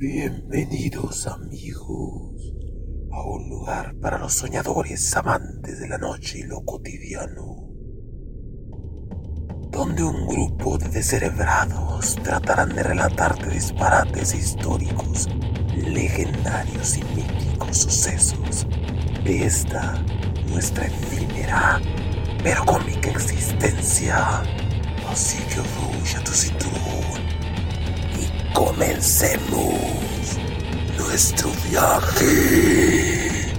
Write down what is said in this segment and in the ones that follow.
Bienvenidos amigos a un lugar para los soñadores amantes de la noche y lo cotidiano, donde un grupo de descerebrados tratarán de relatarte disparates históricos, legendarios y míticos sucesos de esta nuestra efímera pero cómica existencia. Así que a tu cinturón comencemos nuestro viaje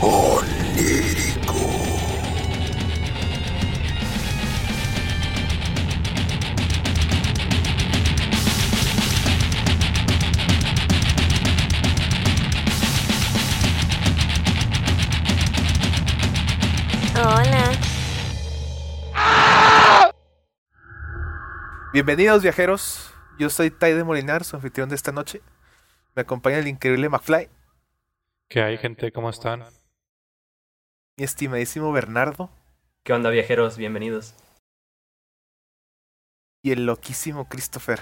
onírico. Hola. Bienvenidos viajeros, yo soy Tai de Molinar, su anfitrión de esta noche. Me acompaña el increíble McFly, ¿Qué hay, gente? ¿Cómo están? mi estimadísimo Bernardo ¿Qué onda viajeros? Bienvenidos. y el loquísimo Christopher.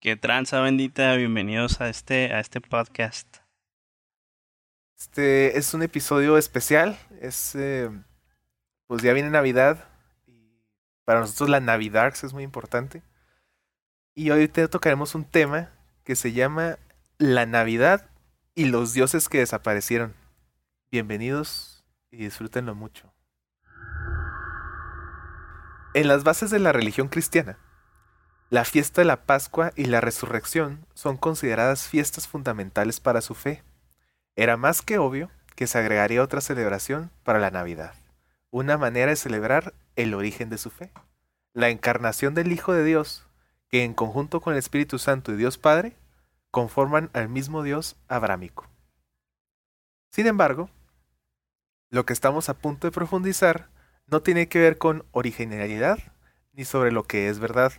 Qué tranza bendita, bienvenidos a este, a este podcast. Este es un episodio especial, es eh, pues ya viene Navidad y para nosotros la Navidad es muy importante. Y hoy te tocaremos un tema que se llama la Navidad y los dioses que desaparecieron. Bienvenidos y disfrútenlo mucho. En las bases de la religión cristiana, la fiesta de la Pascua y la resurrección son consideradas fiestas fundamentales para su fe. Era más que obvio que se agregaría otra celebración para la Navidad, una manera de celebrar el origen de su fe, la encarnación del Hijo de Dios, que en conjunto con el Espíritu Santo y Dios Padre, conforman al mismo Dios abrámico. Sin embargo, lo que estamos a punto de profundizar no tiene que ver con originalidad ni sobre lo que es verdad.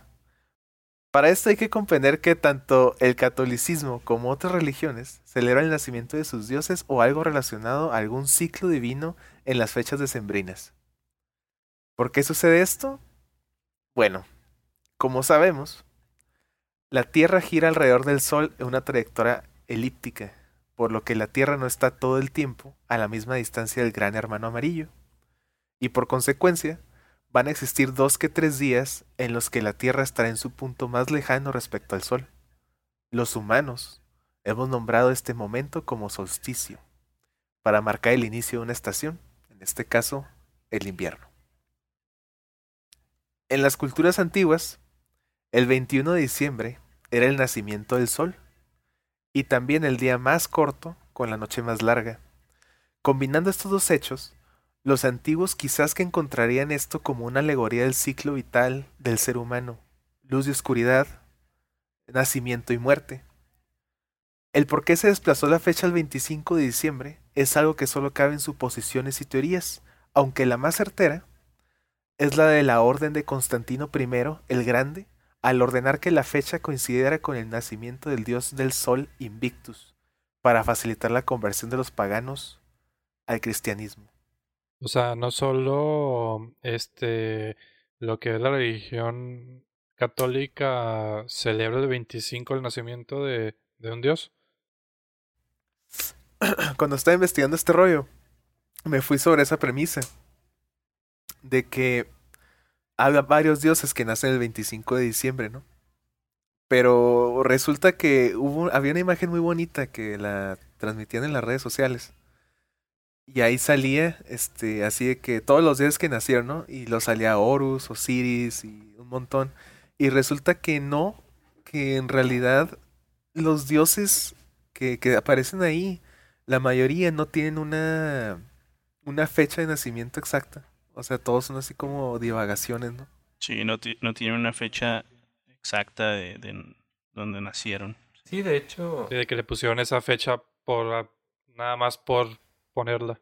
Para esto hay que comprender que tanto el catolicismo como otras religiones celebran el nacimiento de sus dioses o algo relacionado a algún ciclo divino en las fechas decembrinas. ¿Por qué sucede esto? Bueno, como sabemos, la Tierra gira alrededor del Sol en una trayectoria elíptica, por lo que la Tierra no está todo el tiempo a la misma distancia del gran hermano amarillo. Y por consecuencia, van a existir dos que tres días en los que la Tierra estará en su punto más lejano respecto al Sol. Los humanos hemos nombrado este momento como solsticio, para marcar el inicio de una estación, en este caso, el invierno. En las culturas antiguas, el 21 de diciembre era el nacimiento del Sol, y también el día más corto con la noche más larga. Combinando estos dos hechos, los antiguos quizás que encontrarían esto como una alegoría del ciclo vital del ser humano, luz y oscuridad, nacimiento y muerte. El por qué se desplazó la fecha al 25 de diciembre es algo que solo cabe en suposiciones y teorías, aunque la más certera es la de la orden de Constantino I el Grande, al ordenar que la fecha coincidiera con el nacimiento del dios del sol Invictus, para facilitar la conversión de los paganos al cristianismo. O sea, no solo este lo que es la religión católica celebra el 25 el nacimiento de, de un dios. Cuando estaba investigando este rollo, me fui sobre esa premisa de que había varios dioses que nacen el 25 de diciembre, ¿no? Pero resulta que hubo, había una imagen muy bonita que la transmitían en las redes sociales. Y ahí salía, este, así de que todos los dioses que nacieron, ¿no? Y lo salía Horus, Osiris y un montón. Y resulta que no, que en realidad los dioses que, que aparecen ahí, la mayoría no tienen una, una fecha de nacimiento exacta. O sea, todos son así como divagaciones, ¿no? Sí, no, no tiene una fecha exacta de, de donde nacieron. Sí, de hecho. Sí, de que le pusieron esa fecha por nada más por ponerla.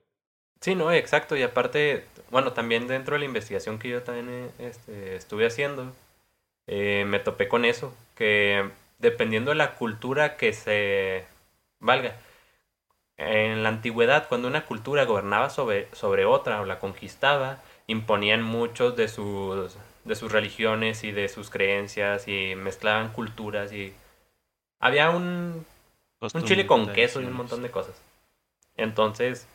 Sí, no, exacto. Y aparte, bueno, también dentro de la investigación que yo también eh, este, estuve haciendo, eh, me topé con eso, que dependiendo de la cultura que se valga, en la antigüedad, cuando una cultura gobernaba sobre, sobre otra o la conquistaba, imponían muchos de sus, de sus religiones y de sus creencias y mezclaban culturas y había un, Un chile con queso y un montón de cosas. Entonces,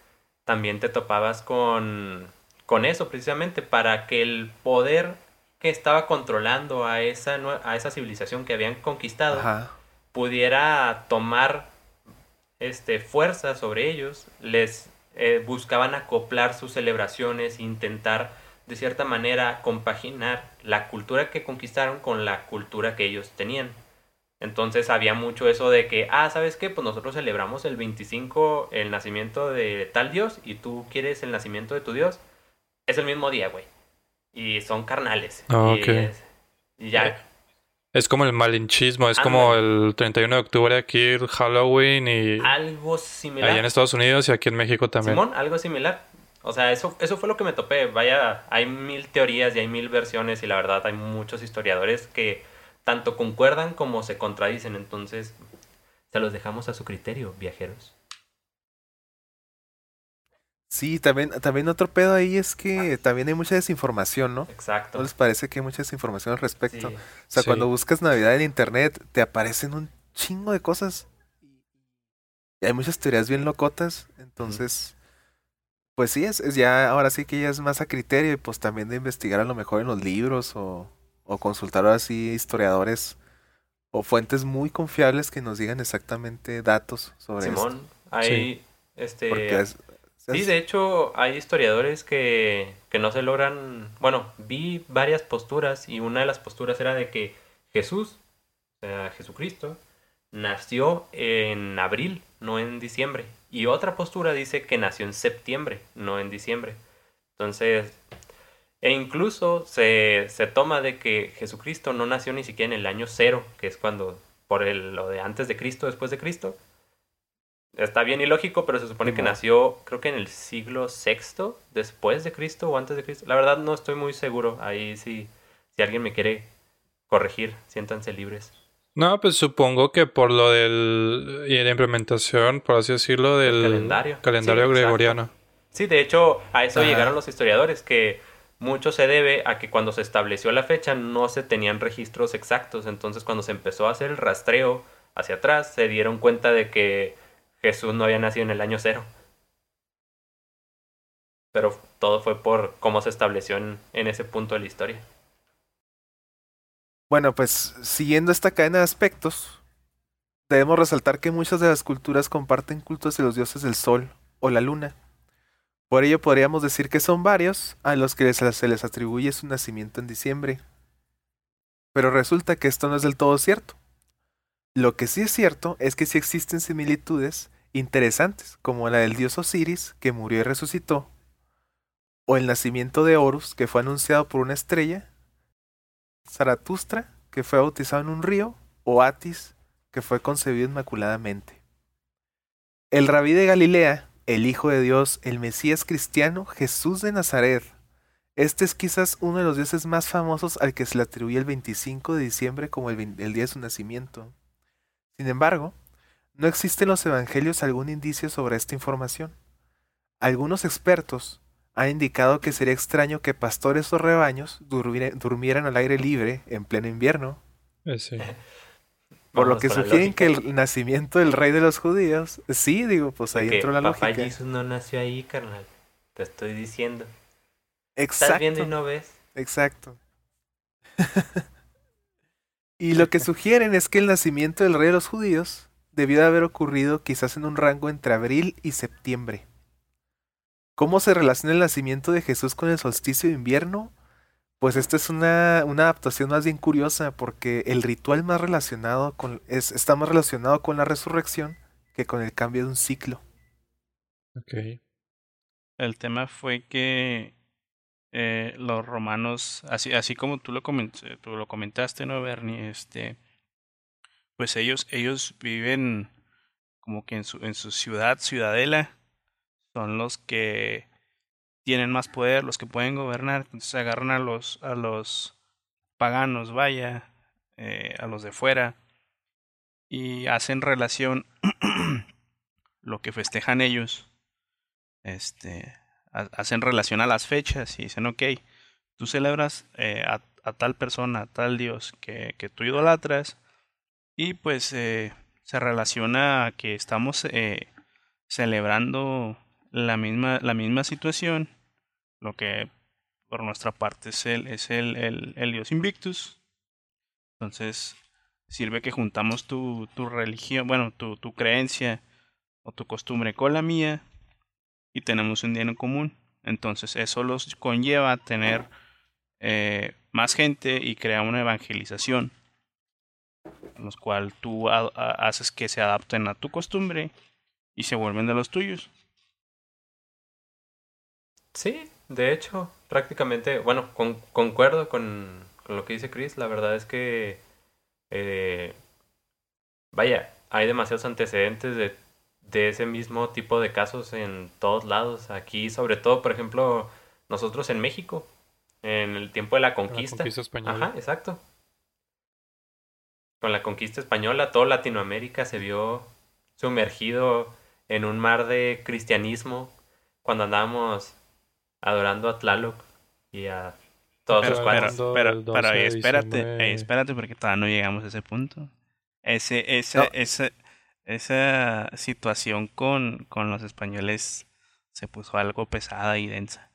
también te topabas con, con eso precisamente, para que el poder que estaba controlando a esa, a esa civilización que habían conquistado pudiera tomar este, fuerza sobre ellos, les eh, buscaban acoplar sus celebraciones, intentar de cierta manera compaginar la cultura que conquistaron con la cultura que ellos tenían. Entonces había mucho eso de que, ah, ¿sabes qué? Pues nosotros celebramos el 25 el nacimiento de tal dios y tú quieres el nacimiento de tu dios. Es el mismo día, güey. Y son carnales. Ah, y, ya. Es como el malinchismo, es como el 31 de octubre aquí, el Halloween y... Algo similar. Allá en Estados Unidos y aquí en México también. Simón, algo similar. O sea, eso, eso fue lo que me topé. Vaya, hay mil teorías y hay mil versiones y la verdad hay muchos historiadores que tanto concuerdan como se contradicen. Entonces, se los dejamos a su criterio, viajeros. Sí, también, también otro pedo ahí es que también hay mucha desinformación, ¿no? Exacto. ¿No les parece que hay mucha desinformación al respecto? O sea, cuando buscas Navidad en internet, te aparecen un chingo de cosas. Y hay muchas teorías bien locotas. Entonces, pues sí, es, es, ya, ahora sí que ya es más a criterio y pues también de investigar a lo mejor en los libros o, o consultar ahora sí historiadores o fuentes muy confiables que nos digan exactamente datos sobre Simón, hay este Sí, de hecho hay historiadores que, que no se logran, bueno, vi varias posturas y una de las posturas era de que Jesús, o sea, Jesucristo, nació en abril, no en diciembre. Y otra postura dice que nació en septiembre, no en diciembre. Entonces, e incluso se, se toma de que Jesucristo no nació ni siquiera en el año cero, que es cuando, por el, lo de antes de Cristo, después de Cristo, está bien ilógico, pero se supone que nació, creo que en el siglo VI, después de Cristo o antes de Cristo. La verdad no estoy muy seguro. Ahí sí, si alguien me quiere corregir, siéntanse libres. No, pues supongo que por lo del y la implementación, por así decirlo, del calendario, calendario gregoriano. Sí, de hecho, a eso llegaron los historiadores, que mucho se debe a que cuando se estableció la fecha no se tenían registros exactos. Entonces, cuando se empezó a hacer el rastreo hacia atrás, se dieron cuenta de que Jesús no había nacido en el año cero. Pero todo fue por cómo se estableció en, ese punto de la historia. Bueno, pues siguiendo esta cadena de aspectos, debemos resaltar que muchas de las culturas comparten cultos de los dioses del sol o la luna. Por ello podríamos decir que son varios a los que se les atribuye su nacimiento en diciembre. Pero resulta que esto no es del todo cierto. Lo que sí es cierto es que sí existen similitudes interesantes, como la del dios Osiris, que murió y resucitó, o el nacimiento de Horus, que fue anunciado por una estrella, Zaratustra, que fue bautizado en un río, o Atis, que fue concebido inmaculadamente. El rabí de Galilea, el Hijo de Dios, el Mesías cristiano, Jesús de Nazaret. Este es quizás uno de los dioses más famosos al que se le atribuye el 25 de diciembre como el, el día de su nacimiento. Sin embargo, no existe en los evangelios algún indicio sobre esta información. Algunos expertos han indicado que sería extraño que pastores o rebaños durmieran al aire libre en pleno invierno. Eh, sí. Por lo que sugieren que el nacimiento del rey de los judíos, sí, digo, pues ahí entró la Papá lógica. Jesús no nació ahí, carnal. Te estoy diciendo. Exacto. Estás viendo y no ves. Exacto. y lo que sugieren es que el nacimiento del rey de los judíos debió de haber ocurrido quizás en un rango entre abril y septiembre. ¿Cómo se relaciona el nacimiento de Jesús con el solsticio de invierno? Pues esta es una, una adaptación más bien curiosa porque el ritual más relacionado con, es, está más relacionado con la resurrección que con el cambio de un ciclo. Ok. El tema fue que eh, los romanos, así, así como tú lo, tú lo comentaste, ¿no, Bernie? Este, pues ellos, ellos viven como que en su, en su ciudad, ciudadela, son los que tienen más poder, los que pueden gobernar, entonces agarran a los, a los paganos, vaya, eh, a los de fuera, y hacen relación lo que festejan ellos, este, hacen relación a las fechas y dicen, ok, tú celebras eh, a, a, tal persona, a tal Dios que, que tú idolatras, y pues eh, se relaciona a que estamos eh, celebrando la misma, la misma situación, lo que por nuestra parte es el, es el, el, el Dios Invictus. Entonces, sirve que juntamos tu, tu religión, bueno, tu, tu creencia o tu costumbre con la mía y tenemos un día en común. Entonces, eso los conlleva a tener eh, más gente y crear una evangelización, en los cual tú haces que se adapten a tu costumbre y se vuelven de los tuyos. Sí, de hecho, prácticamente, bueno, con- concuerdo con, con lo que dice Chris. La verdad es que, eh, vaya, hay demasiados antecedentes de, de ese mismo tipo de casos en todos lados. Aquí, sobre todo, por ejemplo, nosotros en México, en el tiempo de la Con la conquista. española. Ajá, exacto. Con la conquista española, todo Latinoamérica se vio sumergido en un mar de cristianismo cuando andábamos adorando a Tlaloc y a todos Pero, los pero, cuantos. cuando- pero, el 12 pero ahí de espérate, espérate porque todavía no llegamos a ese punto. Ese, esa, No. esa, esa situación con, con los españoles se puso algo pesada y densa.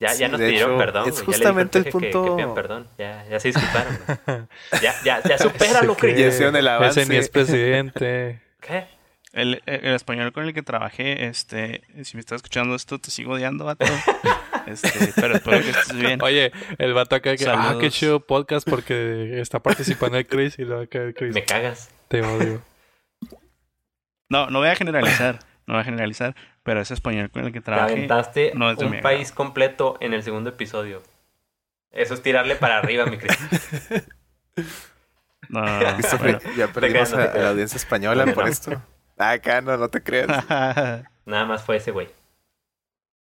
Ya, ya nos de pidieron hecho, perdón. es justamente el peje que- que punto- pidan perdón. Ya, ya se disculparon. ya, ya, ya supéralo, Ese Chris. Ya hicieron el avance. Ese ni es presidente. ¿Qué? El, el, el español con el que trabajé, este, si me estás escuchando esto, te sigo odiando, vato. Este, pero espero que estés bien. Oye, el vato acá que, ah, qué Saludos. chido podcast porque está participando el Chris y luego acá el Chris. Me cagas. Te odio. No, no voy a generalizar, no voy a generalizar, pero ese español con el que Te trabajé, aventaste no es de mi un agrado. país completo en el segundo episodio. Eso es tirarle para arriba, mi Chris. no, no, no, bueno. ya perdimos creas, te a, a la audiencia española por esto. Acá no, no te creas. Nada más fue ese güey.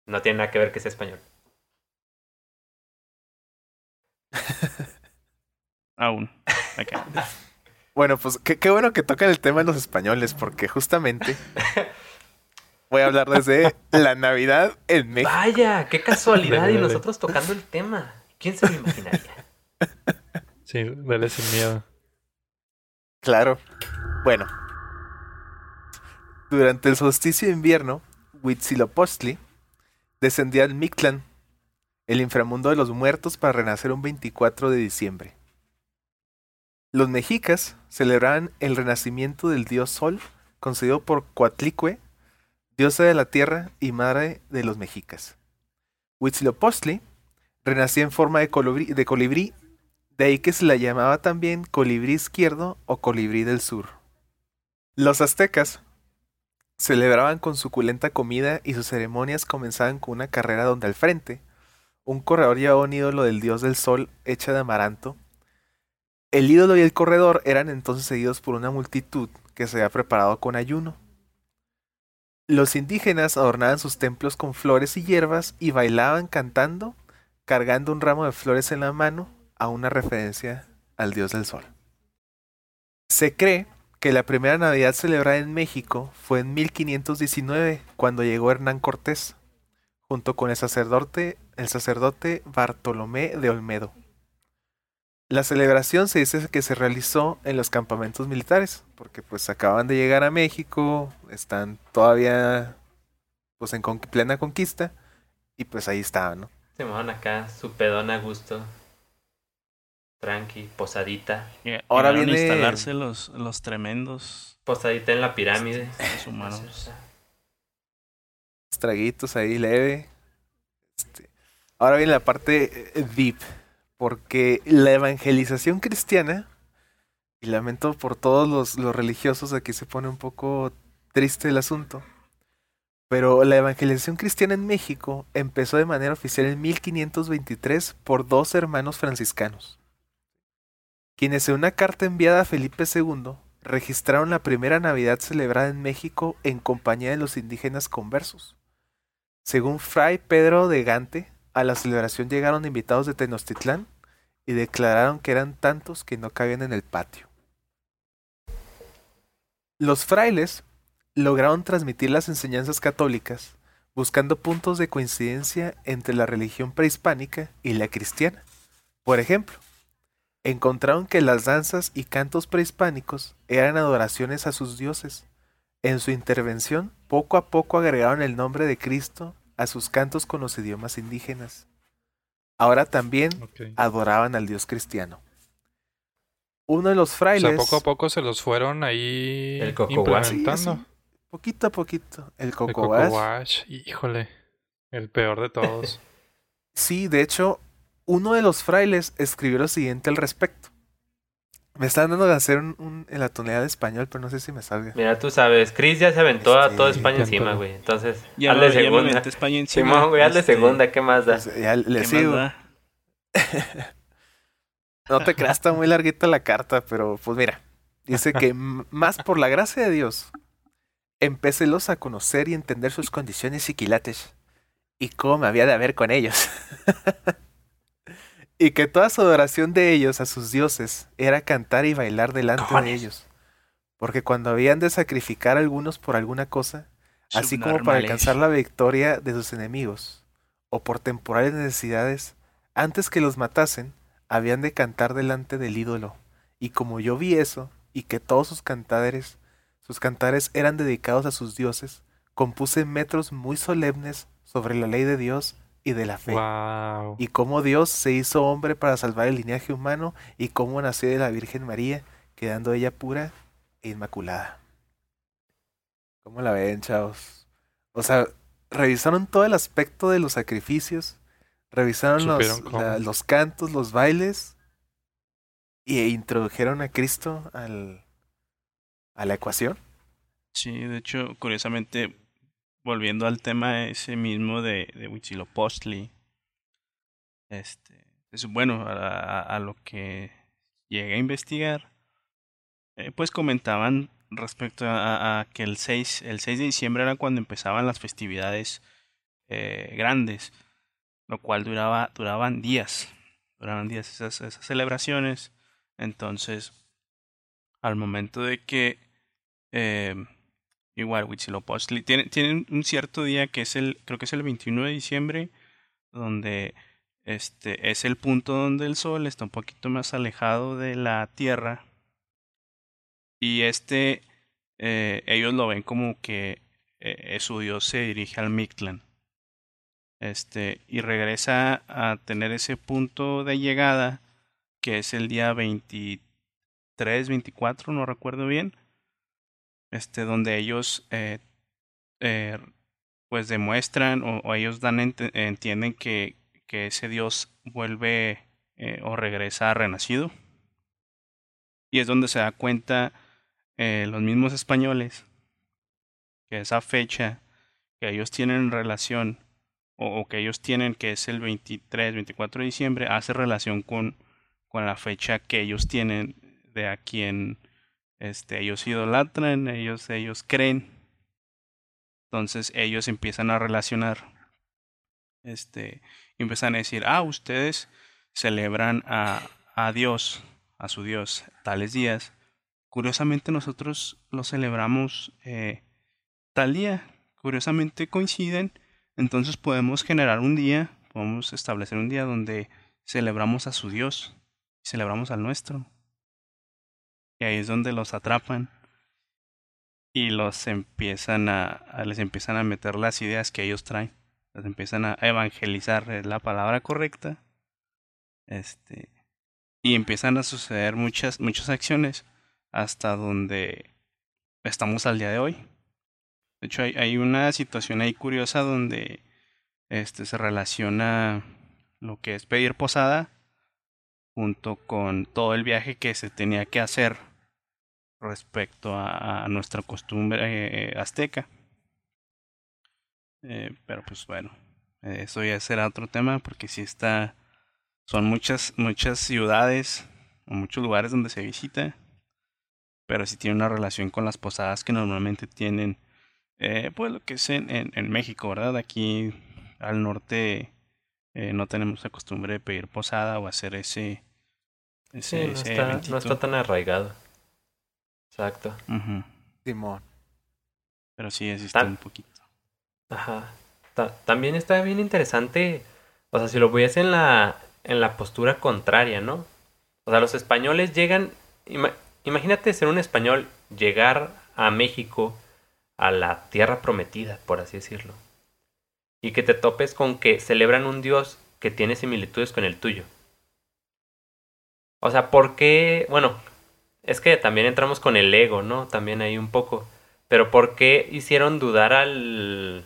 No tiene nada que ver que sea español. Aún. Ok. Bueno, pues qué, qué bueno que tocan el tema de los españoles, porque justamente voy a hablar desde la Navidad en México. Vaya, qué casualidad y nosotros tocando el tema. ¿Quién se lo imaginaría? Sí, dale sin miedo. Claro. Bueno. Durante el solsticio de invierno, Huitzilopochtli descendía al Mictlán, el inframundo de los muertos, para renacer un 24 de diciembre. Los mexicas celebraban el renacimiento del dios Sol, concedido por Coatlicue, diosa de la tierra y madre de los mexicas. Huitzilopochtli renacía en forma de colibrí, de colibrí de ahí que se la llamaba también colibrí izquierdo o colibrí del sur. Los aztecas celebraban con suculenta comida y sus ceremonias comenzaban con una carrera donde al frente un corredor llevaba un ídolo del dios del sol hecha de amaranto. El ídolo y el corredor eran entonces seguidos por una multitud que se había preparado con ayuno. Los indígenas adornaban sus templos con flores y hierbas y bailaban cantando, cargando un ramo de flores en la mano a una referencia al dios del sol. Se cree que la primera Navidad celebrada en México fue en 1519, cuando llegó Hernán Cortés, junto con el sacerdote, el sacerdote Bartolomé de Olmedo. La celebración se dice que se realizó en los campamentos militares, porque pues acaban de llegar a México, están todavía pues en con- plena conquista, y pues ahí estaban, ¿no? Se van acá, su pedón a gusto. Tranqui, posadita. Lleg- Ahora llegaron a viene- instalarse los, los tremendos Posadita en la pirámide. seres humanos. traguitos ahí leve. Este, Ahora viene la parte eh, deep, porque la evangelización cristiana, y lamento por todos los, los religiosos, aquí se pone un poco triste el asunto, pero la evangelización cristiana en México empezó de manera oficial en 1523 por dos hermanos franciscanos, quienes en una carta enviada a Felipe II registraron la primera Navidad celebrada en México en compañía de los indígenas conversos. Según Fray Pedro de Gante, a la celebración llegaron invitados de Tenochtitlán y declararon que eran tantos que no cabían en el patio. Los frailes lograron transmitir las enseñanzas católicas buscando puntos de coincidencia entre la religión prehispánica y la cristiana. Por ejemplo, encontraron que las danzas y cantos prehispánicos eran adoraciones a sus dioses. En su intervención, poco a poco agregaron el nombre de Cristo a sus cantos con los idiomas indígenas. Ahora también adoraban al dios cristiano. Uno de los O frailes, sea, poco a poco se los fueron ahí El. Sí, implementando. poquito a poquito, el El Coco híjole, el peor de todos. Sí, de hecho, uno de los frailes escribió lo siguiente al respecto. Me están dando de hacer un, un- en la tonalidad de español, pero no sé si me salga. Mira, tú sabes, Chris ya se aventó a toda España encima, güey. Entonces, Ya, hazle me, ya me segunda. España encima. Simón, güey, hazle este, segunda, ¿qué más da? Pues, ya le ¿qué más sigo. da? No te creas, está muy larguita la carta, pero pues mira. Dice que más por la gracia de Dios, empecélos a conocer y entender sus condiciones y quilates. Y cómo me había de haber con ellos. y que toda su adoración de ellos a sus dioses era cantar y bailar delante de ellos. Porque cuando habían de sacrificar a algunos por alguna cosa, así como para alcanzar la victoria de sus enemigos, o por temporales necesidades, antes que los matasen, habían de cantar delante del ídolo. Y como yo vi eso, y que todos sus cantares, sus cantares eran dedicados a sus dioses, compuse metros muy solemnes sobre la ley de Dios y de la fe. wow. Y cómo Dios se hizo hombre para salvar el linaje humano, y cómo nació de la Virgen María, quedando ella pura e inmaculada. ¿Cómo la ven, chavos? O sea, revisaron todo el aspecto de los sacrificios, revisaron los, la- los cantos, los bailes, y introdujeron a Cristo al, a la ecuación. Sí, de hecho, curiosamente, volviendo al tema ese mismo de, de este, es bueno, a, lo que llegué a investigar, eh, pues comentaban respecto a, que el 6, el 6 de diciembre era cuando empezaban las festividades eh, grandes, lo cual duraba, duraban días, duraban días esas, esas celebraciones, entonces, al momento de que eh, igual Huitzilopochtli. Tiene, tienen un cierto día que es el creo que es el 21 de diciembre donde este es el punto donde el sol está un poquito más alejado de la tierra. Y este eh, ellos lo ven como que eh, su dios se dirige al Mictlán. Este y regresa a tener ese punto de llegada que es el día 23 24 no recuerdo bien este, donde ellos eh, eh, pues demuestran o, ellos dan ent- entienden que, que ese Dios vuelve eh, o regresa renacido. Y es donde se da cuenta los mismos españoles que esa fecha que ellos tienen en relación o, que ellos tienen que es el 23, 24 de diciembre hace relación con, con la fecha que ellos tienen de a quien este, ellos idolatran, ellos, ellos creen. Entonces ellos empiezan a relacionar, este, y empiezan a decir, ah, ustedes celebran a, a Dios, a su Dios, tales días. Curiosamente nosotros lo celebramos eh, tal día. Curiosamente coinciden. Entonces podemos generar un día, podemos establecer un día donde celebramos a su Dios, celebramos al nuestro. Y ahí es donde los atrapan y los empiezan a, les empiezan a meter las ideas que ellos traen. Les empiezan a evangelizar, es la palabra correcta. Este y empiezan a suceder muchas muchas acciones hasta donde estamos al día de hoy. De hecho, hay, hay una situación ahí curiosa donde este se relaciona lo que es pedir posada junto con todo el viaje que se tenía que hacer respecto a, a nuestra costumbre eh, azteca. Eh, pero pues bueno, eh, eso ya será otro tema porque si está, son muchas, muchas ciudades o muchos lugares donde se visita, pero sí tiene una relación con las posadas que normalmente tienen, eh, pues lo que es en, en, en México, ¿verdad? Aquí al norte eh, no tenemos la costumbre de pedir posada o hacer ese, Sí, ese, no ese está, no está tan arraigado. Exacto. Simón. Pero sí existe Tan- un poquito. Ajá. Ta- también está bien interesante, o sea, si lo ves en la, en la postura contraria, ¿no? O sea, los españoles llegan, imagínate ser un español, llegar a México, a la tierra prometida, por así decirlo, y que te topes con que celebran un dios que tiene similitudes con el tuyo. O sea, ¿por qué? Bueno, es que también entramos con el ego, ¿no? También ahí un poco. Pero ¿por qué hicieron dudar al...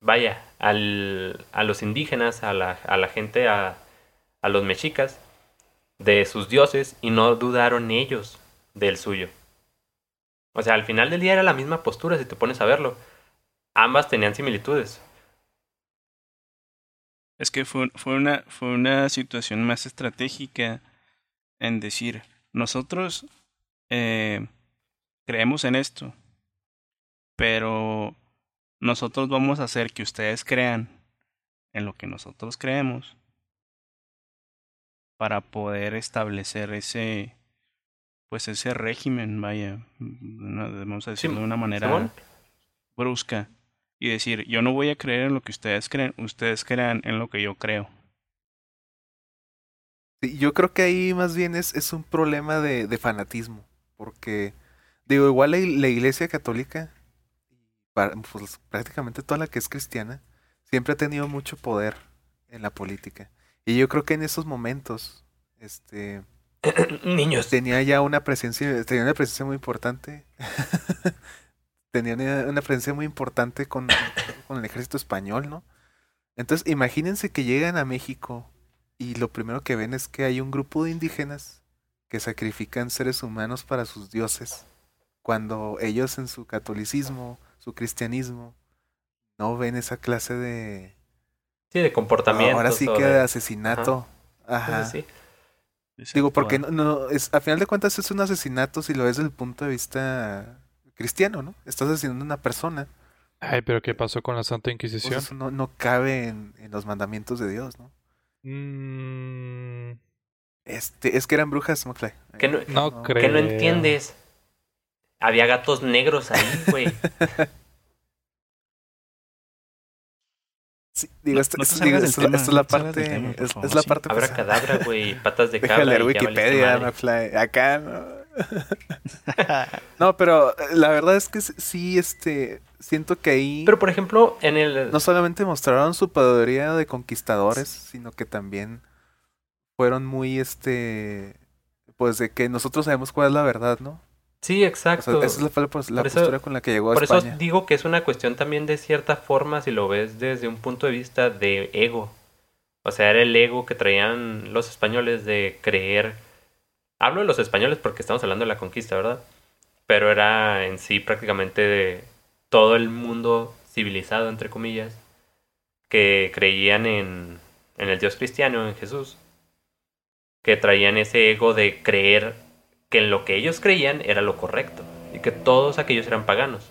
Vaya, al, a los indígenas, a la, a la gente, a, a los mexicas, de sus dioses y no dudaron ellos del suyo? O sea, al final del día era la misma postura, si te pones a verlo. Ambas tenían similitudes. Es que fue, fue, una, fue una situación más estratégica en decir, nosotros eh, creemos en esto, pero nosotros vamos a hacer que ustedes crean en lo que nosotros creemos para poder establecer ese pues ese régimen vaya vamos a decirlo de una manera brusca y decir yo no voy a creer en lo que ustedes creen ustedes crean en lo que yo creo yo creo que ahí más bien es, es un problema de, de fanatismo porque digo igual la, la iglesia católica pues, prácticamente toda la que es cristiana, siempre ha tenido mucho poder en la política. Y yo creo que en esos momentos, este... Niños. Tenía ya una presencia, tenía una presencia muy importante. tenía una, presencia muy importante con, con el ejército español, ¿no? Entonces, imagínense que llegan a México y lo primero que ven es que hay un grupo de indígenas que sacrifican seres humanos para sus dioses, cuando ellos en su catolicismo su cristianismo, no ven esa clase de... Sí, de comportamiento. Ahora sí que de asesinato. Ajá. Sí, Digo, porque no, no, es, a final de cuentas es un asesinato si lo ves desde el punto de vista cristiano, ¿no? Estás asesinando a una persona. Ay, pero ¿qué pasó con la Santa Inquisición? eso no, no cabe en, en, los mandamientos de Dios, ¿no? Mm. Este, es que eran brujas, McFly. Que no, no, creo. Que no entiendes. Había gatos negros ahí, güey. Sí, digo, esto, es la parte. es, la parte. Habrá cadabra, güey, patas de cabra. Déjale Wikipedia, McFly. Acá, ¿no? no, pero eh, la verdad es que sí, este. Siento que ahí. Pero por ejemplo, en el. No solamente mostraron su podería de conquistadores, sino que también fueron muy, este. Pues de que nosotros sabemos cuál es la verdad, ¿no? Sí, exacto. esa es la, pues, postura con la que llegó a España. Por eso digo que es una cuestión también de cierta forma, si lo ves desde un punto de vista de ego. O sea, era el ego que traían los españoles de creer. Hablo de los españoles porque estamos hablando de la conquista, ¿verdad? Pero era en sí prácticamente de todo el mundo civilizado, entre comillas, que creían en, en el Dios cristiano, en Jesús, que traían ese ego de creer que en lo que ellos creían era lo correcto y que todos aquellos eran paganos.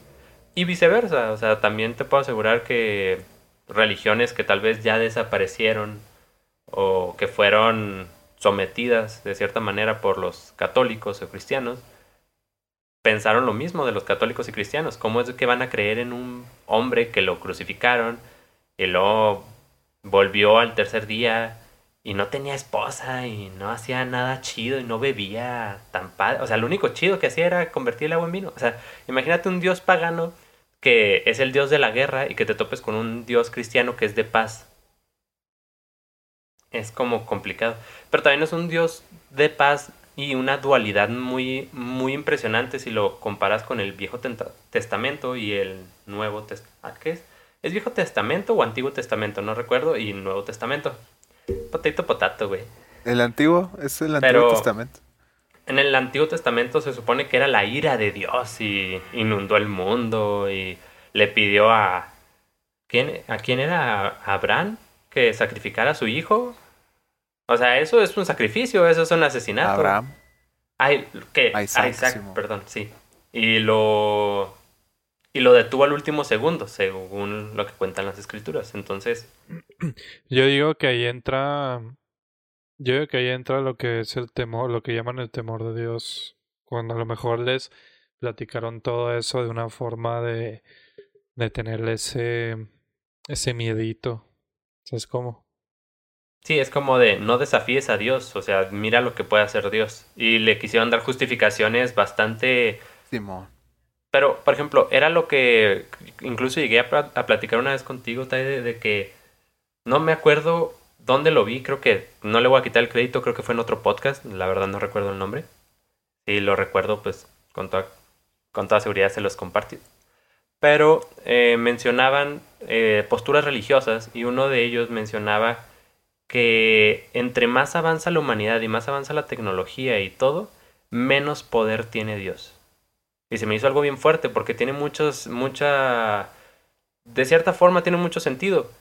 Y viceversa, o sea, también te puedo asegurar que religiones que tal vez ya desaparecieron o que fueron sometidas de cierta manera por los católicos o cristianos, pensaron lo mismo de los católicos y cristianos. ¿Cómo es que van a creer en un hombre que lo crucificaron y luego volvió al tercer día y no tenía esposa y no hacía nada chido y no bebía tan padre. O sea, lo único chido que hacía era convertir el agua en vino. O sea, imagínate un dios pagano que es el dios de la guerra y que te topes con un dios cristiano que es de paz. Es como complicado. Pero también es un dios de paz y una dualidad muy, muy impresionante si lo comparas con el Viejo Testamento y el Nuevo Testamento. ¿Ah, ¿Qué es? ¿Es Viejo Testamento o Antiguo Testamento? No recuerdo. Y Nuevo Testamento. Potato potato, güey. El antiguo, es el Antiguo Testamento. En el Antiguo Testamento se supone que era la ira de Dios y inundó el mundo y le pidió a. ¿Quién, ¿A quién era? ¿A Abraham? Que sacrificara a su hijo. O sea, eso es un sacrificio, eso es un asesinato. Abraham. Ay, ¿qué? Isaac, perdón, sí. Y lo y lo detuvo al último segundo, según lo que cuentan las escrituras. Entonces. Yo digo que ahí entra. Yo digo que ahí entra lo que es el temor, lo que llaman el temor de Dios. Cuando a lo mejor les platicaron todo eso de una forma de, de tenerle ese, ese miedito. ¿Sabes cómo? Sí, es como de no desafíes a Dios, o sea, mira lo que puede hacer Dios. Y le quisieron dar justificaciones bastante... Simón. Pero, por ejemplo, era lo que incluso llegué a, pla- a platicar una vez contigo, de, de que no me acuerdo dónde lo vi, creo que no le voy a quitar el crédito, creo que fue en otro podcast, la verdad no recuerdo el nombre. Si lo recuerdo, pues con toda, con toda seguridad se los compartí. Pero eh, mencionaban eh, posturas religiosas y uno de ellos mencionaba que entre más avanza la humanidad y más avanza la tecnología y todo, menos poder tiene Dios. Y se me hizo algo bien fuerte porque tiene muchos, mucha... De cierta forma tiene mucho sentido.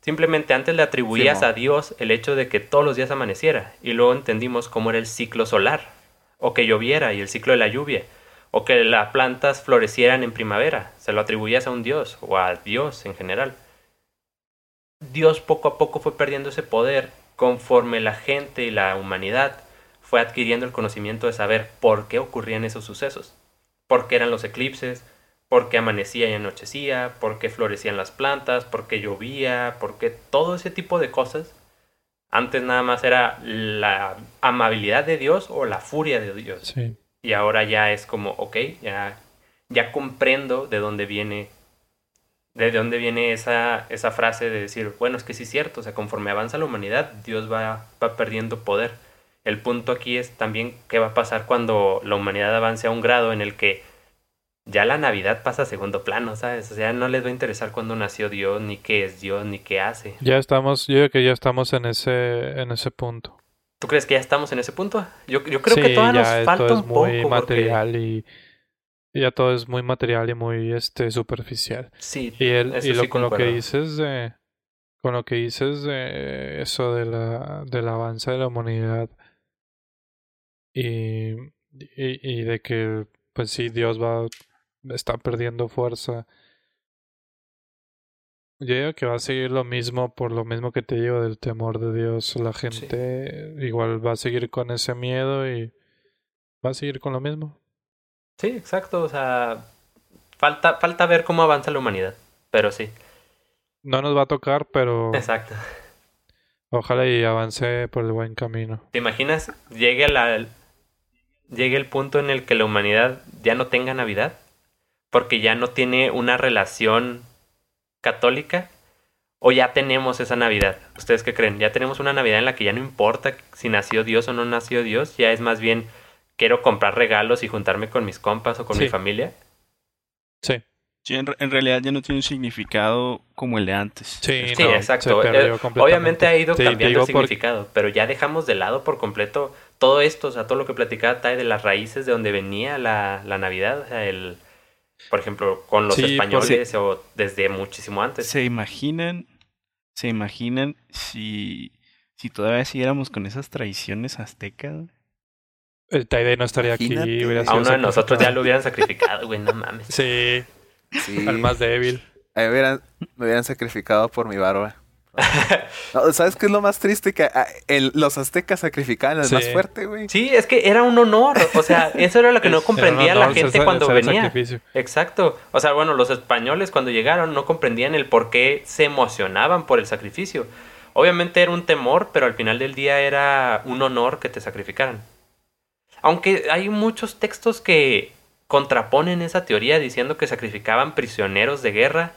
Simplemente antes le atribuías a Dios el hecho de que todos los días amaneciera. Y luego entendimos cómo era el ciclo solar. O que lloviera y el ciclo de la lluvia. O que las plantas florecieran en primavera. Se lo atribuías a un Dios o a Dios en general. Dios poco a poco fue perdiendo ese poder conforme la gente y la humanidad fue adquiriendo el conocimiento de saber por qué ocurrían esos sucesos. Por qué eran los eclipses, por qué amanecía y anochecía, por qué florecían las plantas, por qué llovía, por qué todo ese tipo de cosas. Antes nada más era la amabilidad de Dios o la furia de Dios. Sí. Y ahora ya es como, ok, ya, ya comprendo de dónde viene, de dónde viene esa, esa frase de decir, bueno, es que sí es cierto, o sea, conforme avanza la humanidad, Dios va, va perdiendo poder. El punto aquí es también qué va a pasar cuando la humanidad avance a un grado en el que ya la Navidad pasa a segundo plano, ¿sabes? O sea, no les va a interesar cuándo nació Dios, ni qué es Dios, ni qué hace. Ya estamos, yo creo que ya estamos en ese, en ese punto. ¿Tú crees que ya estamos en ese punto? Yo, yo creo sí, que todavía nos falta un es muy poco. porque- material y ya todo es muy material y muy este superficial. Sí, Y, el, y lo, sí con lo que dices de con lo que dices de eso de la del avance de la humanidad y, y, y de que pues sí Dios va está perdiendo fuerza. Yo digo que va a seguir lo mismo por lo mismo que te digo del temor de Dios. La gente igual va a seguir con ese miedo y va a seguir con lo mismo. Sí, exacto. O sea, falta, falta ver cómo avanza la humanidad. Pero sí, No nos va a tocar, pero exacto. ojalá y avance por el buen camino. ¿Te imaginas? Llegue, la, llegue el punto en el que la humanidad ya no tenga Navidad. Porque ya no tiene una relación católica. O ya tenemos esa Navidad. ¿Ustedes qué creen? Ya tenemos una Navidad en la que ya no importa si nació Dios o no nació Dios. Ya es más bien quiero comprar regalos y juntarme con mis compas o con mi familia. Sí, Sí, en, re- en realidad ya no tiene un significado como el de antes. sí, Sí, no, exacto. Eh. Obviamente ha ido cambiando el por- significado, pero ya dejamos de lado por completo todo esto, o sea, todo lo que platicaba Tai de las raíces de donde venía la, la Navidad, o sea, el, por ejemplo, con los españoles o desde muchísimo antes. ¿Se imaginan, se imaginan si, si todavía siguiéramos con esas tradiciones aztecas? El Taide no estaría aquí. Hubiera A sido uno de nosotros ya lo hubieran sacrificado, güey, no mames. Sí, Sí. al más débil. Ahí hubieran- me hubieran sacrificado por mi barba. No, ¿Sabes qué es lo más triste? Que ah, el- los aztecas sacrificaban al Sí. más fuerte, güey. Sí, es que era un honor, o sea, eso era lo que no comprendía la honor gente ser- cuando ser venía. sacrificio. Exacto. O sea, bueno, los españoles cuando llegaron no comprendían el por qué se emocionaban por el sacrificio. Obviamente era un temor, pero al final del día era un honor que te sacrificaran. Aunque hay muchos textos que contraponen esa teoría diciendo que sacrificaban prisioneros de guerra,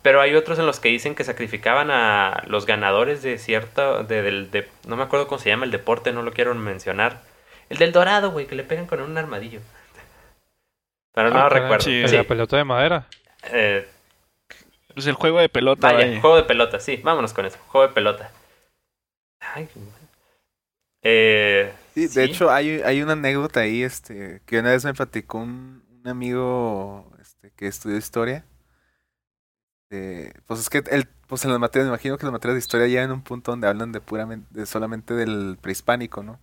pero hay otros en los que dicen que sacrificaban a los ganadores de cierta, de, del, de- no me acuerdo cómo se llama el deporte, no lo quiero mencionar. El del dorado, güey, que le pegan con un armadillo. Pero no Ah, lo recuerdo. sí, ¿El Sí. La pelota de madera. Eh, Pues el juego de pelota. vaya, vaya. juego de pelota, sí, vámonos con eso, juego de pelota. Ay, eh, Sí, de sí. hecho, hay, hay una anécdota ahí, este, que una vez me platicó un, un amigo este, que estudió historia. Eh, pues es que él, pues en las materias, me imagino que las materias de historia ya en un punto donde hablan de puramente, de solamente del prehispánico, ¿no?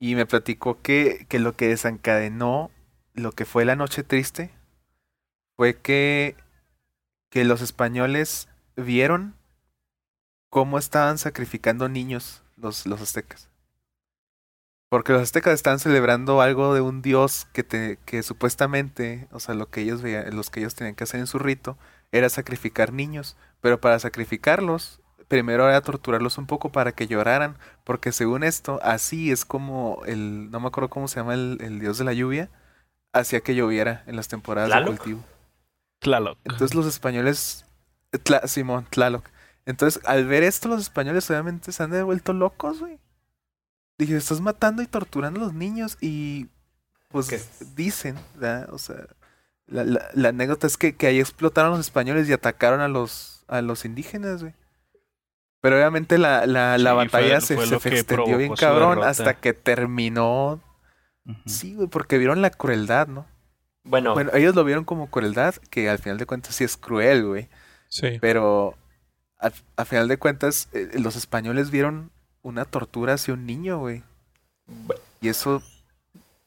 Y me platicó que, que lo que desencadenó lo que fue la noche triste fue que, que los españoles vieron cómo estaban sacrificando niños los, los aztecas. Porque los aztecas están celebrando algo de un dios que te, que supuestamente, o sea, lo que ellos veían, los que ellos tenían que hacer en su rito era sacrificar niños, pero para sacrificarlos primero era torturarlos un poco para que lloraran, porque según esto, así es como el, no me acuerdo cómo se llama el, el dios de la lluvia, hacía que lloviera en las temporadas ¿Tlaloc? de cultivo. Tlaloc. Entonces los españoles, Tla- Simón, Tlaloc. Entonces al ver esto los españoles obviamente se han devuelto locos, güey. Dije, estás matando y torturando a los niños y pues es- dicen, ¿verdad? O sea, la, la- la anécdota es que, que ahí explotaron los españoles y atacaron a los, a los indígenas, güey. Pero obviamente la, la, la Sí, batalla fue- se, fue se extendió bien cabrón derrota. hasta que terminó. Sí, güey, porque vieron la crueldad, ¿no? Bueno, Bueno, ellos lo vieron como crueldad, que al final de cuentas sí es cruel, güey. Sí. Pero al, al final de cuentas, eh, los españoles vieron una tortura hacia un niño, güey. Y eso,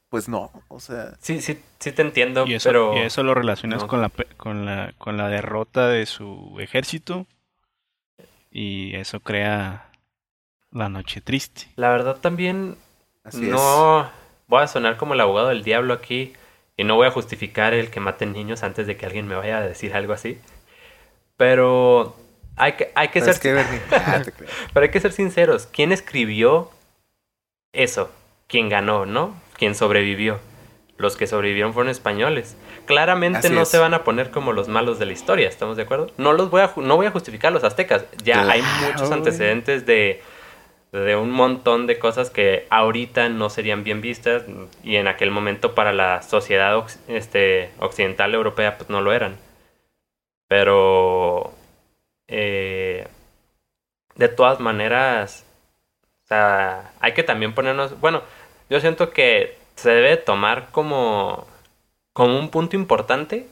pues no, o sea, sí, sí, sí te entiendo, Y eso, pero y eso lo relacionas no. con, la, con, la, con la derrota de su ejército. Y eso crea la noche triste. la verdad también así es. no voy a sonar como el abogado del diablo aquí y no voy a justificar el que maten niños antes de que alguien me vaya a decir algo así. Pero hay que, hay que Pero ser es que, Bernie, ah, te creo. Pero hay que ser sinceros. ¿Quién escribió eso? ¿Quién ganó, no? ¿Quién sobrevivió? Los que sobrevivieron fueron españoles. Claramente Así no es. se van a poner como los malos de la historia, ¿estamos de acuerdo? No los voy a no voy a justificar a los aztecas. Ya hay muchos antecedentes de de un montón de cosas que ahorita no serían bien vistas y en aquel momento para la sociedad este, occidental europea pues no lo eran. Pero eh, de todas maneras, o sea, hay que también ponernos, bueno, yo siento que se debe tomar como, como un punto importante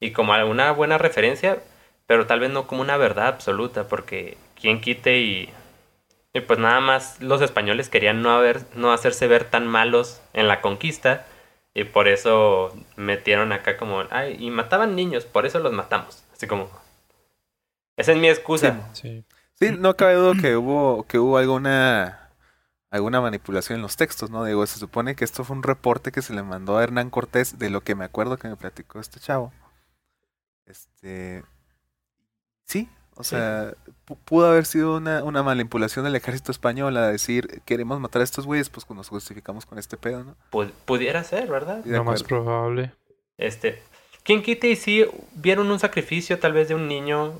y como alguna buena referencia, pero tal vez no como una verdad absoluta, porque quien quite y, y pues nada más los españoles querían no, haber, no hacerse ver tan malos en la conquista y por eso metieron acá como, ay, y mataban niños, por eso los matamos, así como... Esa es mi excusa. Sí. Sí, no cabe duda que hubo, que hubo alguna, alguna manipulación en los textos, ¿no? Digo, se supone que esto fue un reporte que se le mandó a Hernán Cortés, de lo que me acuerdo que me platicó este chavo. Este. Sí, o sea, pu- pudo haber sido una, una manipulación del ejército español a decir, queremos matar a estos güeyes, pues nos justificamos con este pedo, ¿no? Pu- pudiera ser, ¿verdad? Lo más acuerdo. probable. Este, ¿quién quite y si vieron un sacrificio tal vez de un niño?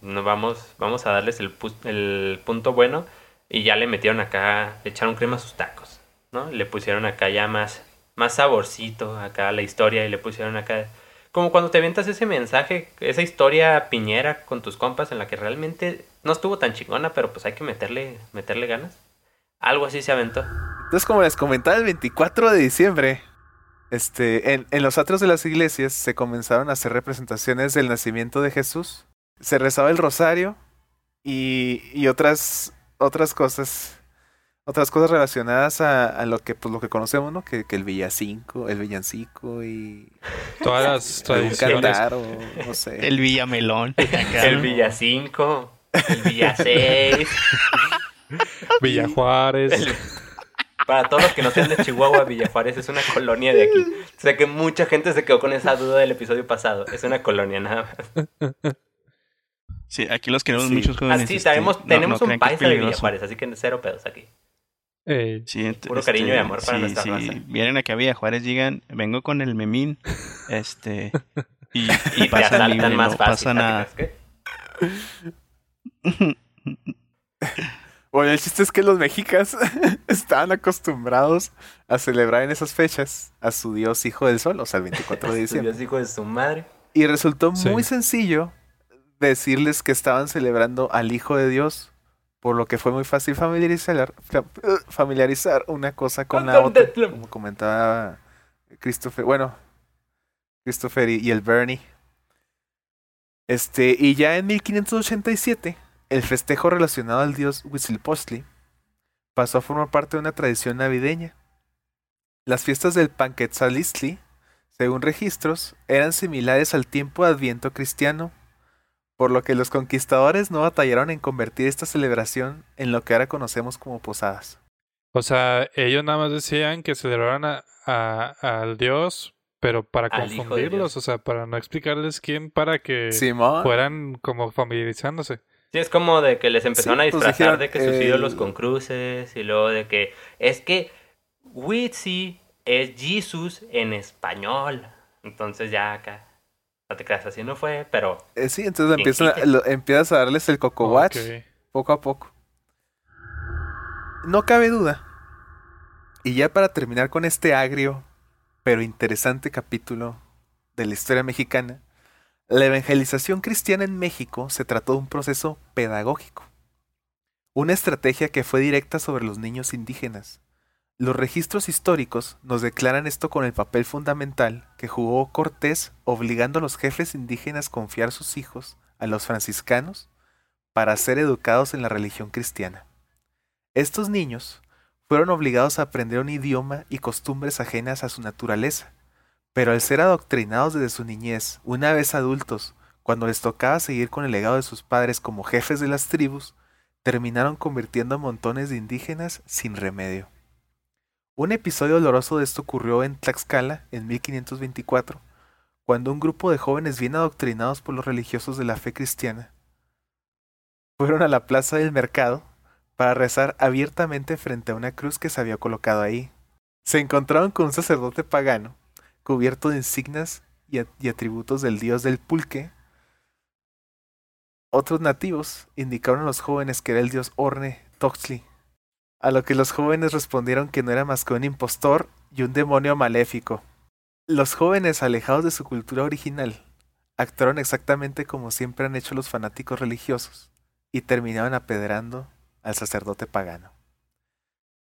No vamos, vamos a darles el, pu- el punto bueno y ya le metieron acá, le echaron crema a sus tacos, ¿no? Le pusieron acá ya más, más saborcito acá a la historia y le pusieron acá, como cuando te avientas ese mensaje, esa historia piñera con tus compas en la que realmente no estuvo tan chingona, pero pues hay que meterle, meterle ganas. Algo así se aventó. Entonces, como les comentaba, el 24 de diciembre, este, en, en los atrios de las iglesias se comenzaron a hacer representaciones del nacimiento de Jesús. Se rezaba el rosario y, y otras, otras cosas, otras cosas relacionadas a, a lo que, pues, lo que conocemos, ¿no? Que, que el villancico, el villancico y Todas las tradiciones. cantar o no sé. El Villamelón. El ¿no? Villa 5, el Villa 6. Villa Juárez. El- Para todos los que no sean de Chihuahua, Villa Juárez es una colonia de aquí. Sé que mucha gente se quedó con esa duda del episodio pasado. Es una colonia nada más. Sí, aquí los queremos Sí. muchos jóvenes. Así, este, tenemos, no- tenemos no un paisa de Villa peligroso. Juárez, así que cero pedos aquí. Sí, ent- Puro cariño y amor para sí, nuestra sí, raza. Vienen aquí a Villa Juárez, digan, vengo con el memín, este, y, Y te pasan asaltan libre, más no fácil. pasa ¿a nada. qué crees Bueno, el chiste es que los mexicas estaban acostumbrados a celebrar en esas fechas a su dios hijo del sol, o sea, el 24 de que? Su diciembre. Dios hijo de su madre. Y resultó Sí. muy sencillo decirles que estaban celebrando al Hijo de Dios, por lo que fue muy fácil familiarizar, fa- familiarizar una cosa con la otra, como comentaba Christopher, bueno, Christopher y, y el Bernie. Este, y ya en 1587, el festejo relacionado al dios Huitzilopochtli pasó a formar parte de una tradición navideña. Las fiestas del Panquetzalistli según registros, eran similares al tiempo de Adviento cristiano, por lo que los conquistadores no batallaron en convertir esta celebración en lo que ahora conocemos como posadas. O sea, ellos nada más decían que celebraran a, a- al Dios, pero para Al confundirlos, o sea, para no explicarles quién, para que Simón. fueran como familiarizándose. Sí, es como de que les empezaron Sí, a pues disfrazar dijeron, de que sus eh, ídolos con cruces y luego de que es que Witsi es Jesus en español. Entonces ya acá, no te creas, así no fue, pero Eh, sí, entonces Bien, empiezan a- quite. lo- empiezas a darles el Coco Watch Ok. poco a poco. No cabe duda. Y ya para terminar con este agrio pero interesante capítulo de la historia mexicana, la evangelización cristiana en México se trató de un proceso pedagógico. Una estrategia que fue directa sobre los niños indígenas. Los registros históricos nos declaran esto con el papel fundamental que jugó Cortés obligando a los jefes indígenas a confiar sus hijos a los franciscanos para ser educados en la religión cristiana. Estos niños fueron obligados a aprender un idioma y costumbres ajenas a su naturaleza, pero al ser adoctrinados desde su niñez, una vez adultos, cuando les tocaba seguir con el legado de sus padres como jefes de las tribus, terminaron convirtiendo a montones de indígenas sin remedio. Un episodio doloroso de esto ocurrió en Tlaxcala en 1524, cuando un grupo de jóvenes bien adoctrinados por los religiosos de la fe cristiana fueron a la plaza del mercado para rezar abiertamente frente a una cruz que se había colocado ahí. Se encontraron con un sacerdote pagano, cubierto de insignias y, atributos del dios del pulque. Otros nativos indicaron a los jóvenes que era el dios Orne Toxtli, a lo que los jóvenes respondieron que no era más que un impostor y un demonio maléfico. Los jóvenes alejados de su cultura original actuaron exactamente como siempre han hecho los fanáticos religiosos y terminaron apedrando al sacerdote pagano.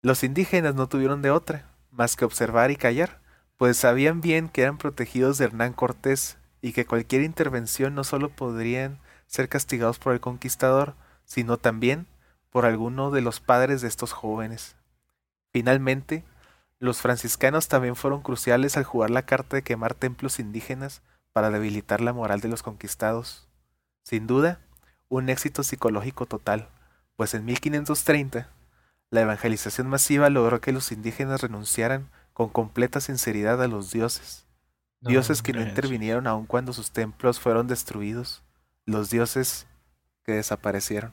Los indígenas no tuvieron de otra más que observar y callar, pues sabían bien que eran protegidos de Hernán Cortés y que cualquier intervención no solo podrían ser castigados por el conquistador, sino también por alguno de los padres de estos jóvenes. Finalmente, los franciscanos también fueron cruciales al jugar la carta de quemar templos indígenas para debilitar la moral de los conquistados. Sin duda, un éxito psicológico total, pues en 1530 la evangelización masiva logró que los indígenas renunciaran con completa sinceridad a los dioses, No, dioses que no intervinieron aun cuando sus templos fueron destruidos, los dioses que desaparecieron.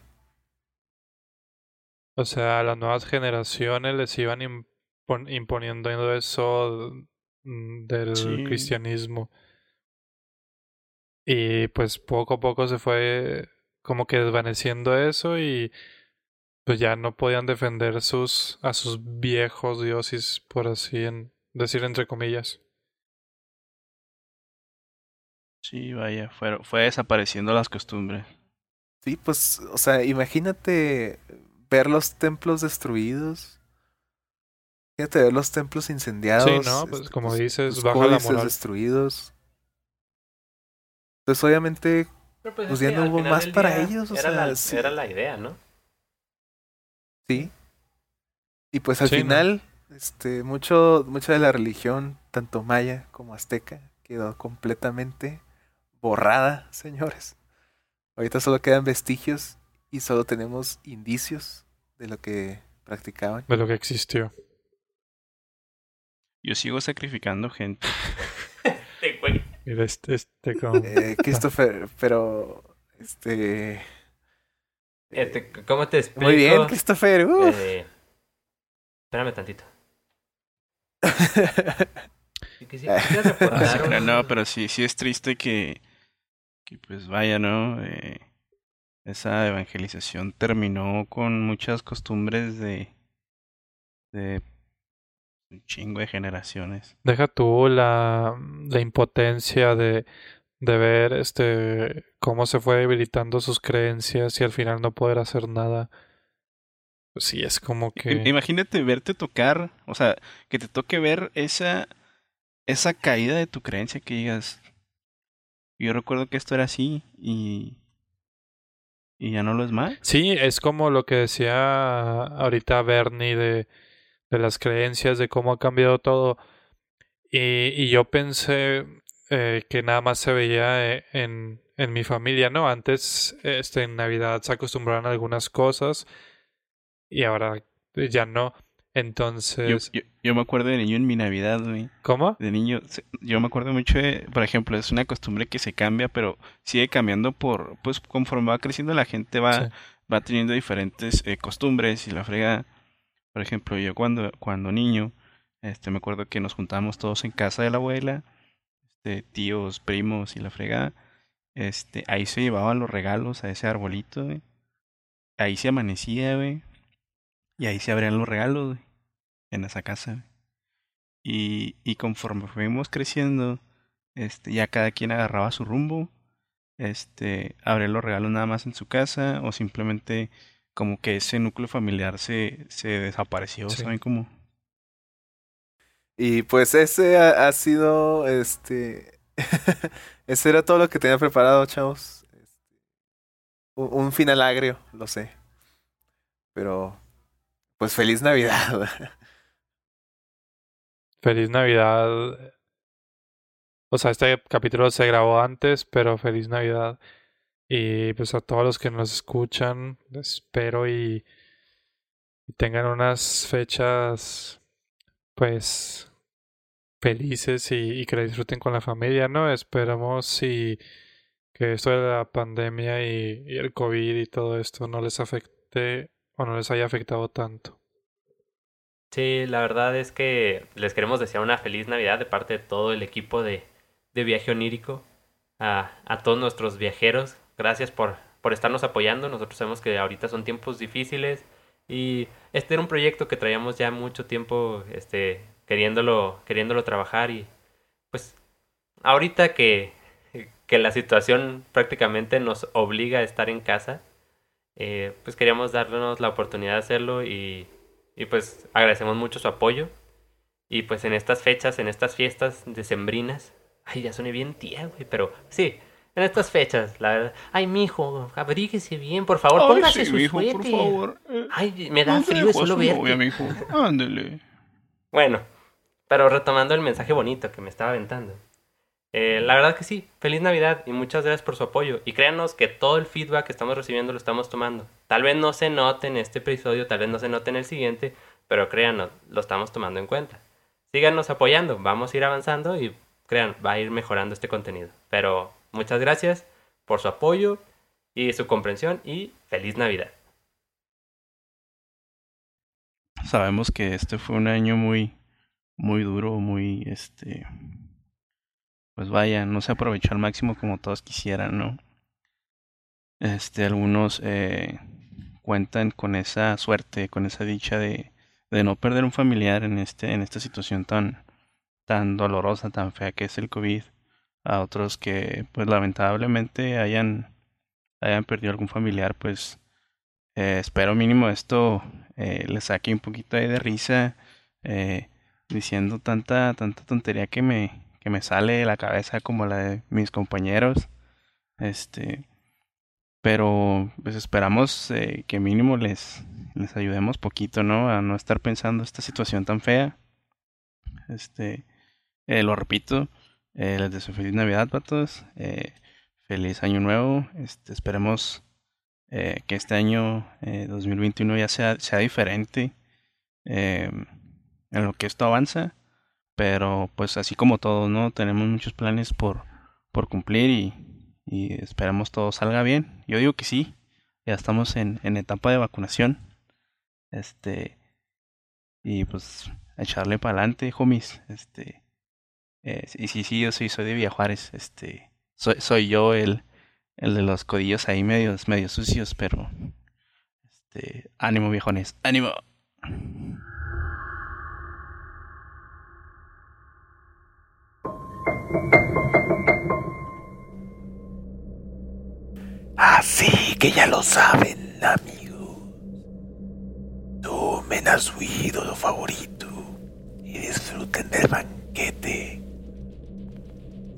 O sea, a las nuevas generaciones les iban impon- imponiendo eso mm, del Sí. cristianismo. Y pues poco a poco se fue como que desvaneciendo eso y pues ya no podían defender sus a sus viejos dioses, por así en, decir entre comillas. Sí, vaya, fue, fue desapareciendo las costumbres. Sí, pues, o sea, imagínate ver los templos destruidos. Imagínate ver los templos incendiados. Sí, ¿no? Pues, como tus- dices, baja la moral. destruidos. Pues obviamente, pues, Pues es ya que no hubo más para día ellos, o era, sea, la, sí. era la idea, ¿no? Sí. Y pues al Sí, ¿no? final, este, mucho, mucha de la religión, tanto maya como azteca, quedó completamente borrada, señores. Ahorita solo quedan vestigios y solo tenemos indicios de lo que practicaban. De lo que existió. Yo sigo sacrificando gente. Güey. Este, este como... Eh, Christopher, pero este Este, ¿Cómo te explico? muy bien, Christopher. uf. Eh, espérame tantito. Ah, quisiera reportar Sí, pero un- no, pero sí, sí es triste que, que pues vaya, ¿no? Eh, esa evangelización terminó con muchas costumbres de, de un chingo de generaciones. Deja tú la, la impotencia de, de ver este cómo se fue debilitando sus creencias y al final no poder hacer nada. Pues sí, es como que... Imagínate verte tocar, o sea, que te toque ver esa, esa caída de tu creencia que digas, yo recuerdo que esto era así y, y ya no lo es más. Sí, es como lo que decía ahorita Bernie de, de las creencias, de cómo ha cambiado todo. Y, y yo pensé eh, que nada más se veía eh, en, en mi familia, ¿no? Antes, este, en Navidad se acostumbraban a algunas cosas y ahora eh, ya no. Entonces, Yo, yo, yo me acuerdo de niño en mi Navidad, güey. ¿cómo? De niño, yo me acuerdo mucho de, por ejemplo, es una costumbre que se cambia, pero sigue cambiando por, pues conforme va creciendo la gente va, Sí. va teniendo diferentes eh, costumbres y la frega. Por ejemplo, yo cuando, cuando niño, este, me acuerdo que nos juntábamos todos en casa de la abuela, este, tíos, primos y la frega. Este, ahí se llevaban los regalos a ese arbolito, güey. Ahí se amanecía, güey. Y ahí se abrían los regalos, güey, en esa casa. güey. Y, y conforme fuimos creciendo, este, ya cada quien agarraba su rumbo. Este, abría los regalos nada más en su casa, o simplemente como que ese núcleo familiar se, se desapareció, Sí. ¿saben cómo? Y pues ese ha, sido, este, ese era todo lo que tenía preparado, chavos. Un, final agrio, lo sé. Pero, pues feliz Navidad. Feliz Navidad. O sea, este capítulo se grabó antes, pero feliz Navidad. Y pues a todos los que nos escuchan, espero y tengan unas fechas, pues, felices y, que la disfruten con la familia, ¿no? Esperamos y que esto de la pandemia y, y el COVID y todo esto no les afecte o no les haya afectado tanto. Sí, la verdad es que les queremos desear una feliz Navidad de parte de todo el equipo de, de Viaje Onírico. A, a todos nuestros viajeros, gracias por, por estarnos apoyando. Nosotros sabemos que ahorita son tiempos difíciles y este era un proyecto que traíamos ya mucho tiempo este, queriéndolo, queriéndolo trabajar y pues ahorita que, que la situación prácticamente nos obliga a estar en casa, eh, pues queríamos darnos la oportunidad de hacerlo y y pues agradecemos mucho su apoyo. Y pues en estas fechas, en estas fiestas decembrinas. Ay, ya soné bien tía, güey, pero sí, en estas fechas, la verdad. Ay, mijo, abríguese bien, por favor, póngase su mijo, por suéter. favor. eh, Ay, me da ¿dónde frío de solo verte. novia, mijo? Ándele. Bueno, pero retomando el mensaje bonito que me estaba aventando. Eh, la verdad que sí, feliz Navidad y muchas gracias por su apoyo. Y créanos que todo el feedback que estamos recibiendo lo estamos tomando. Tal vez no se note en este episodio, tal vez no se note en el siguiente, pero créanos, lo estamos tomando en cuenta. Síganos apoyando, vamos a ir avanzando y crean, va a ir mejorando este contenido. Pero muchas gracias por su apoyo y su comprensión y feliz Navidad. Sabemos que este fue un año muy, muy duro, muy, este, pues vaya, no se aprovechó al máximo como todos quisieran, ¿no? Este, algunos eh, cuentan con esa suerte, con esa dicha de, de no perder un familiar en este, en esta situación tan, tan dolorosa, tan fea que es el COVID. A otros que, pues lamentablemente hayan, hayan perdido algún familiar, pues eh, espero mínimo esto eh, les saque un poquito ahí de risa eh, diciendo tanta, tanta tontería que me, que me sale de la cabeza como la de mis compañeros. Este, pero pues esperamos que mínimo les, les ayudemos poquito, ¿no? A no estar pensando esta situación tan fea. Este, lo repito, eh, les deseo feliz Navidad, patos. Eh, feliz Año Nuevo. Este, esperemos eh, que este año eh, 2021 ya sea, sea diferente eh, en lo que esto avanza. Pero pues así como todo, ¿no? Tenemos muchos planes por, por cumplir y, y esperamos todo salga bien. Yo digo que sí. Ya estamos en, en etapa de vacunación. Este. Y pues echarle para adelante, homies. Este. Eh, y sí, sí, yo sí soy de Villa Juárez. Este. Soy, soy yo el, el de los codillos ahí medios, medio sucios, pero. Este. Ánimo, viejones. Ánimo. Así que ya lo saben, amigos. Tomen a su ídolo favorito y disfruten del banquete.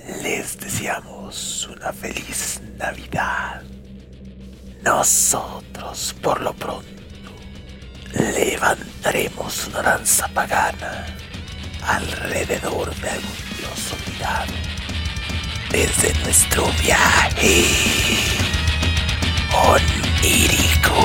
Les deseamos una feliz Navidad. Nosotros, por lo pronto, levantaremos una danza pagana alrededor de algún dios olvidado desde nuestro viaje onírico.